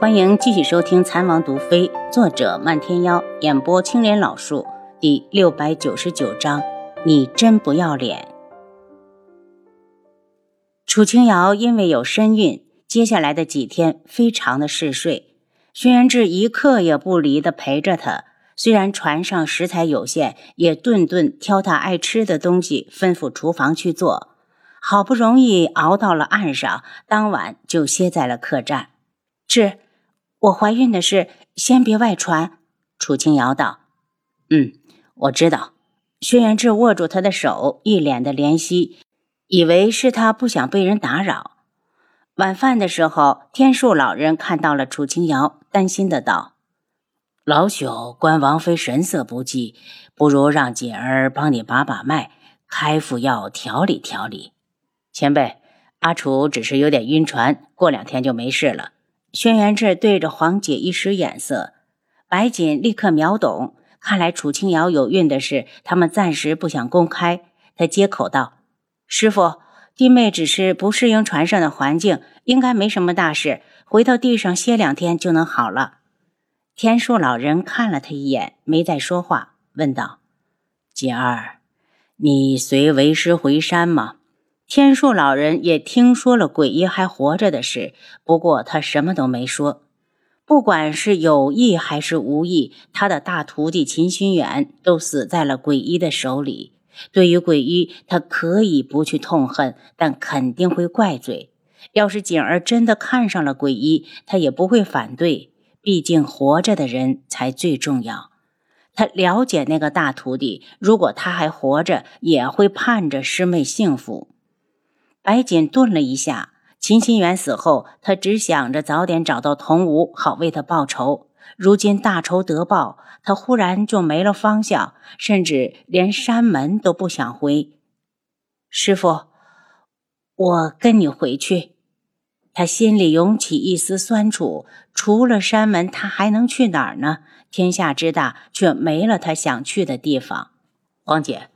欢迎继续收听《残王毒妃》，作者漫天妖，演播青莲老树，第六百九十九章。你真不要脸！楚清瑶因为有身孕，接下来的几天非常的嗜睡。轩辕志一刻也不离的陪着她，虽然船上食材有限，也顿顿挑她爱吃的东西，吩咐厨房去做。好不容易熬到了岸上，当晚就歇在了客栈。志。我怀孕的事，先别外传。”楚清瑶道。“嗯，我知道。”轩辕志握住他的手，一脸的怜惜，以为是他不想被人打扰。晚饭的时候，天树老人看到了楚清瑶，担心的道：“老朽观王妃神色不济，不如让锦儿帮你把把脉，开副药调理调理。”前辈，阿楚只是有点晕船，过两天就没事了。轩辕志对着黄姐一使眼色，白锦立刻秒懂，看来楚清瑶有孕的事，他们暂时不想公开。他接口道：“师傅，弟妹只是不适应船上的环境，应该没什么大事，回到地上歇两天就能好了。”天树老人看了他一眼，没再说话，问道：“锦儿，你随为师回山吗？”天树老人也听说了鬼医还活着的事，不过他什么都没说。不管是有意还是无意，他的大徒弟秦心远都死在了鬼医的手里。对于鬼医，他可以不去痛恨，但肯定会怪罪。要是景儿真的看上了鬼医，他也不会反对，毕竟活着的人才最重要。他了解那个大徒弟，如果他还活着，也会盼着师妹幸福。白锦顿了一下，秦心远死后，他只想着早点找到童无，好为他报仇。如今大仇得报，他忽然就没了方向，甚至连山门都不想回。师傅，我跟你回去。他心里涌起一丝酸楚。除了山门，他还能去哪儿呢？天下之大，却没了他想去的地方。黄姐，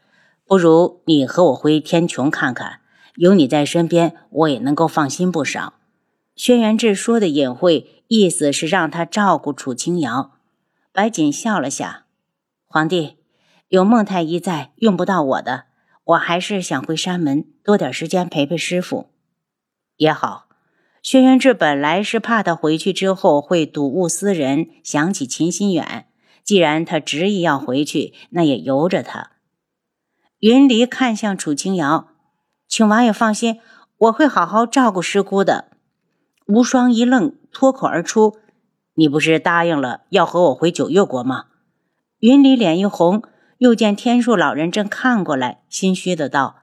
不如你和我回天穹看看。有你在身边，我也能够放心不少。轩辕志说的隐晦，意思是让他照顾楚清瑶。白锦笑了下：“皇帝有孟太医在，用不到我的。我还是想回山门，多点时间陪陪师傅。也好。”轩辕志本来是怕他回去之后会睹物思人，想起秦心远。既然他执意要回去，那也由着他。云离看向楚清瑶。请王爷放心，我会好好照顾师姑的。无双一愣，脱口而出：“你不是答应了要和我回九月国吗？”云里脸一红，又见天树老人正看过来，心虚的道：“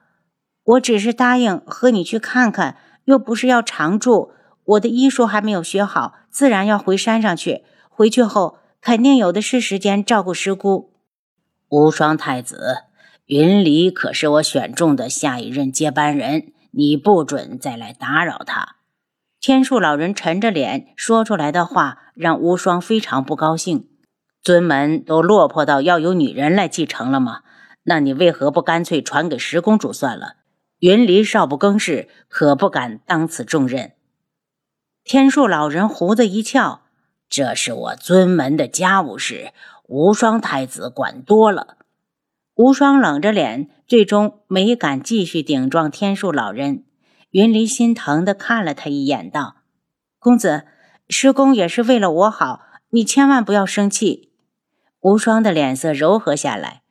我只是答应和你去看看，又不是要常住。我的医术还没有学好，自然要回山上去。回去后，肯定有的是时间照顾师姑。”无双太子。云离可是我选中的下一任接班人，你不准再来打扰他。天树老人沉着脸说出来的话，让无双非常不高兴。尊门都落魄到要由女人来继承了吗？那你为何不干脆传给十公主算了？云离少不更事，可不敢当此重任。天树老人胡子一翘：“这是我尊门的家务事，无双太子管多了。”无双冷着脸，最终没敢继续顶撞天树老人。云离心疼的看了他一眼，道：“公子，师公也是为了我好，你千万不要生气。”无双的脸色柔和下来。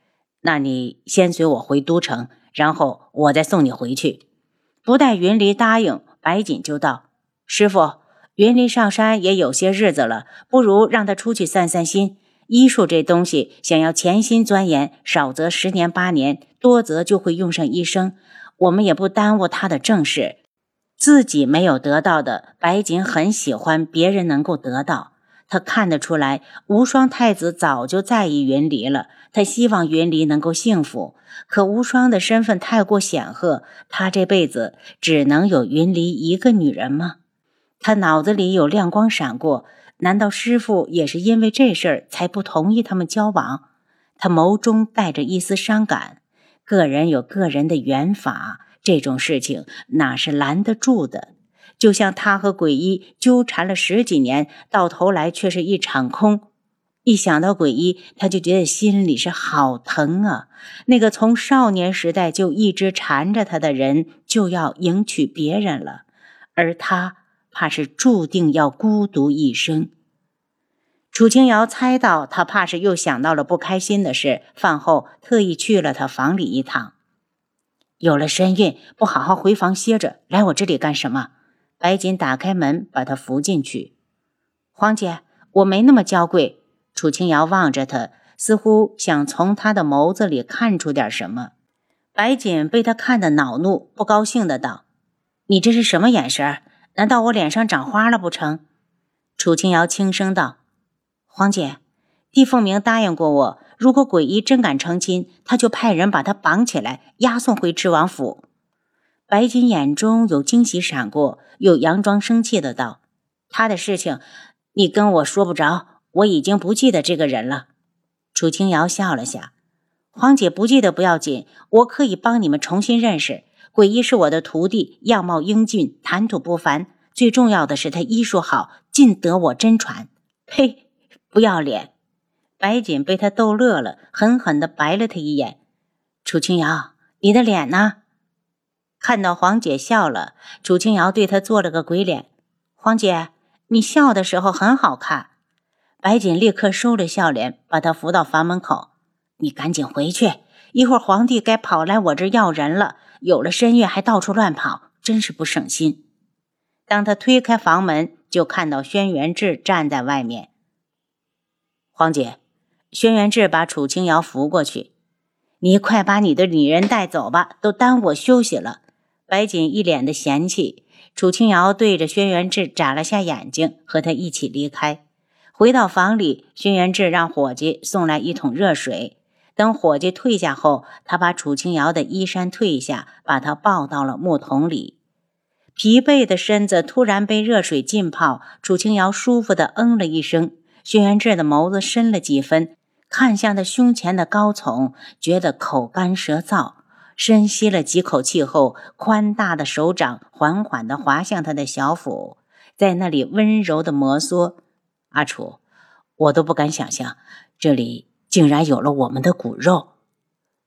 那你先随我回都城，然后我再送你回去。不待云离答应，白锦就道：“师傅，云离上山也有些日子了，不如让他出去散散心。”医术这东西，想要潜心钻研，少则十年八年，多则就会用上一生。我们也不耽误他的正事。自己没有得到的，白锦很喜欢别人能够得到。他看得出来，无双太子早就在意云离了。他希望云离能够幸福，可无双的身份太过显赫，他这辈子只能有云离一个女人吗？他脑子里有亮光闪过。难道师傅也是因为这事儿才不同意他们交往？他眸中带着一丝伤感。个人有个人的缘法，这种事情哪是拦得住的？就像他和鬼医纠缠了十几年，到头来却是一场空。一想到鬼医，他就觉得心里是好疼啊！那个从少年时代就一直缠着他的人，就要迎娶别人了，而他怕是注定要孤独一生。楚清瑶猜到他怕是又想到了不开心的事，饭后特意去了他房里一趟。有了身孕，不好好回房歇着，来我这里干什么？白锦打开门，把他扶进去。黄姐，我没那么娇贵。楚清瑶望着他，似乎想从他的眸子里看出点什么。白锦被他看得恼怒，不高兴的道：“你这是什么眼神？难道我脸上长花了不成？”楚清瑶轻声道。黄姐，帝凤鸣答应过我，如果鬼医真敢成亲，他就派人把他绑起来，押送回知王府。白锦眼中有惊喜闪过，又佯装生气的道：“他的事情，你跟我说不着，我已经不记得这个人了。”楚清瑶笑了下：“黄姐不记得不要紧，我可以帮你们重新认识。鬼医是我的徒弟，样貌英俊，谈吐不凡，最重要的是他医术好，尽得我真传。”呸！不要脸！白锦被他逗乐了，狠狠地白了他一眼。楚清瑶，你的脸呢？看到黄姐笑了，楚清瑶对她做了个鬼脸。黄姐，你笑的时候很好看。白锦立刻收了笑脸，把她扶到房门口。你赶紧回去，一会儿皇帝该跑来我这要人了。有了身孕还到处乱跑，真是不省心。当他推开房门，就看到轩辕志站在外面。黄姐，轩辕志把楚清瑶扶过去。你快把你的女人带走吧，都耽误我休息了。白锦一脸的嫌弃。楚清瑶对着轩辕志眨了下眼睛，和他一起离开。回到房里，轩辕志让伙计送来一桶热水。等伙计退下后，他把楚清瑶的衣衫褪下，把她抱到了木桶里。疲惫的身子突然被热水浸泡，楚清瑶舒服的嗯了一声。轩辕志的眸子深了几分，看向他胸前的高耸，觉得口干舌燥。深吸了几口气后，宽大的手掌缓缓地滑向他的小腹，在那里温柔地摩挲。阿楚，我都不敢想象，这里竟然有了我们的骨肉。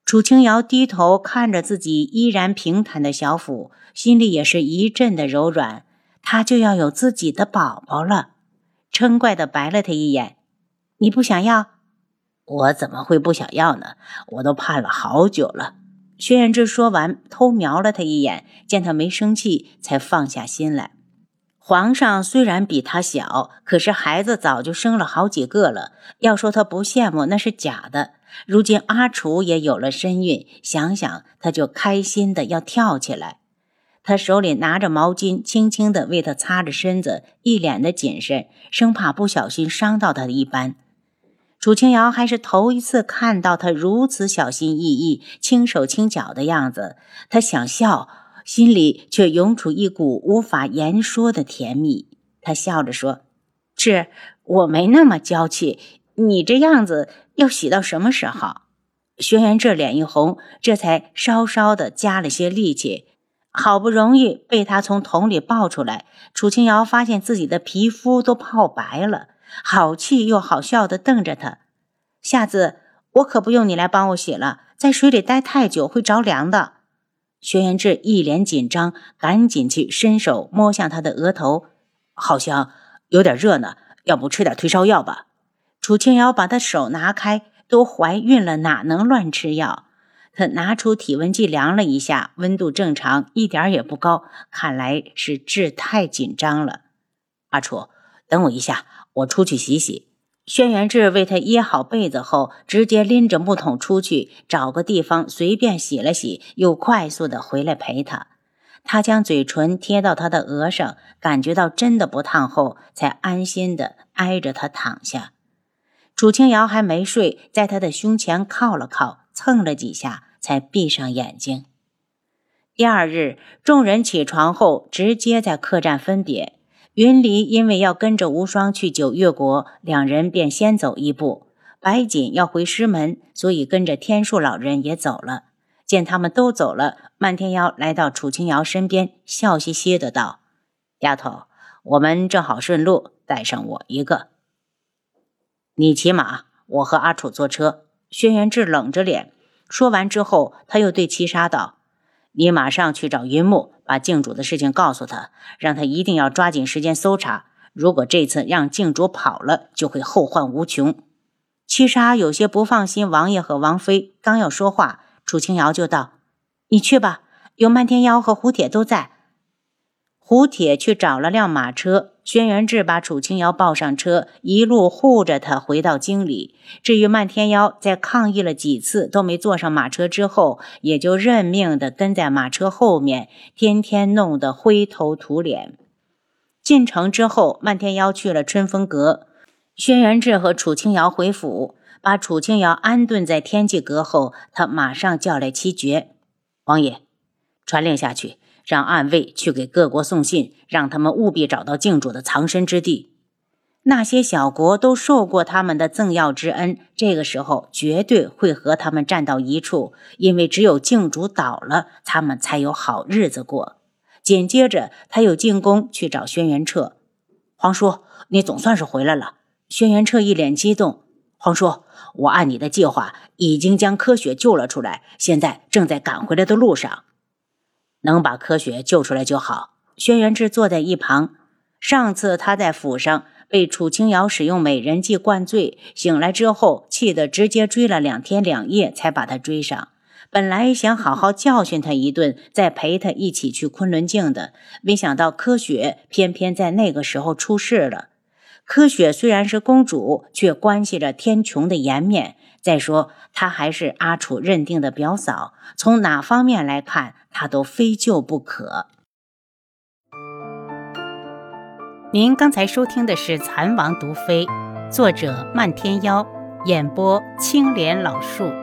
楚清瑶低头看着自己依然平坦的小腹，心里也是一阵的柔软。他就要有自己的宝宝了。嗔怪的白了他一眼：“你不想要？我怎么会不想要呢？我都盼了好久了。”轩辕志说完，偷瞄了他一眼，见他没生气，才放下心来。皇上虽然比他小，可是孩子早就生了好几个了。要说他不羡慕，那是假的。如今阿楚也有了身孕，想想他就开心的要跳起来。他手里拿着毛巾，轻轻地为他擦着身子，一脸的谨慎，生怕不小心伤到他一般。楚清瑶还是头一次看到他如此小心翼翼、轻手轻脚的样子，他想笑，心里却涌出一股无法言说的甜蜜。他笑着说：“是我没那么娇气，你这样子要洗到什么时候？”轩辕这脸一红，这才稍稍的加了些力气。好不容易被他从桶里抱出来，楚清瑶发现自己的皮肤都泡白了，好气又好笑的瞪着他。下次我可不用你来帮我洗了，在水里待太久会着凉的。轩辕志一脸紧张，赶紧去伸手摸向他的额头，好像有点热呢，要不吃点退烧药吧？楚清瑶把他手拿开，都怀孕了，哪能乱吃药？他拿出体温计量了一下，温度正常，一点也不高。看来是志太紧张了。阿楚，等我一下，我出去洗洗。轩辕志为他掖好被子后，直接拎着木桶出去，找个地方随便洗了洗，又快速的回来陪他。他将嘴唇贴到他的额上，感觉到真的不烫后，才安心的挨着他躺下。楚清瑶还没睡，在他的胸前靠了靠。蹭了几下，才闭上眼睛。第二日，众人起床后，直接在客栈分别。云离因为要跟着无双去九月国，两人便先走一步。白锦要回师门，所以跟着天树老人也走了。见他们都走了，漫天妖来到楚清瑶身边，笑嘻嘻的道：“丫头，我们正好顺路，带上我一个。你骑马，我和阿楚坐车。轩辕志冷着脸说完之后，他又对七杀道：“你马上去找云木，把靖主的事情告诉他，让他一定要抓紧时间搜查。如果这次让靖主跑了，就会后患无穷。”七杀有些不放心王爷和王妃，刚要说话，楚清瑶就道：“你去吧，有漫天妖和胡铁都在。”胡铁去找了辆马车，轩辕志把楚清瑶抱上车，一路护着他回到京里。至于漫天妖，在抗议了几次都没坐上马车之后，也就认命的跟在马车后面，天天弄得灰头土脸。进城之后，漫天妖去了春风阁，轩辕志和楚清瑶回府，把楚清瑶安顿在天际阁后，他马上叫来七绝王爷，传令下去。让暗卫去给各国送信，让他们务必找到靖主的藏身之地。那些小国都受过他们的赠药之恩，这个时候绝对会和他们站到一处，因为只有靖主倒了，他们才有好日子过。紧接着，他又进宫去找轩辕彻。皇叔，你总算是回来了。轩辕彻一脸激动。皇叔，我按你的计划，已经将柯雪救了出来，现在正在赶回来的路上。能把柯雪救出来就好。轩辕志坐在一旁。上次他在府上被楚清瑶使用美人计灌醉，醒来之后气得直接追了两天两夜才把他追上。本来想好好教训他一顿，再陪他一起去昆仑镜的，没想到柯雪偏偏在那个时候出事了。柯雪虽然是公主，却关系着天穹的颜面。再说，她还是阿楚认定的表嫂，从哪方面来看，她都非救不可。您刚才收听的是《蚕王毒妃》，作者漫天妖，演播青莲老树。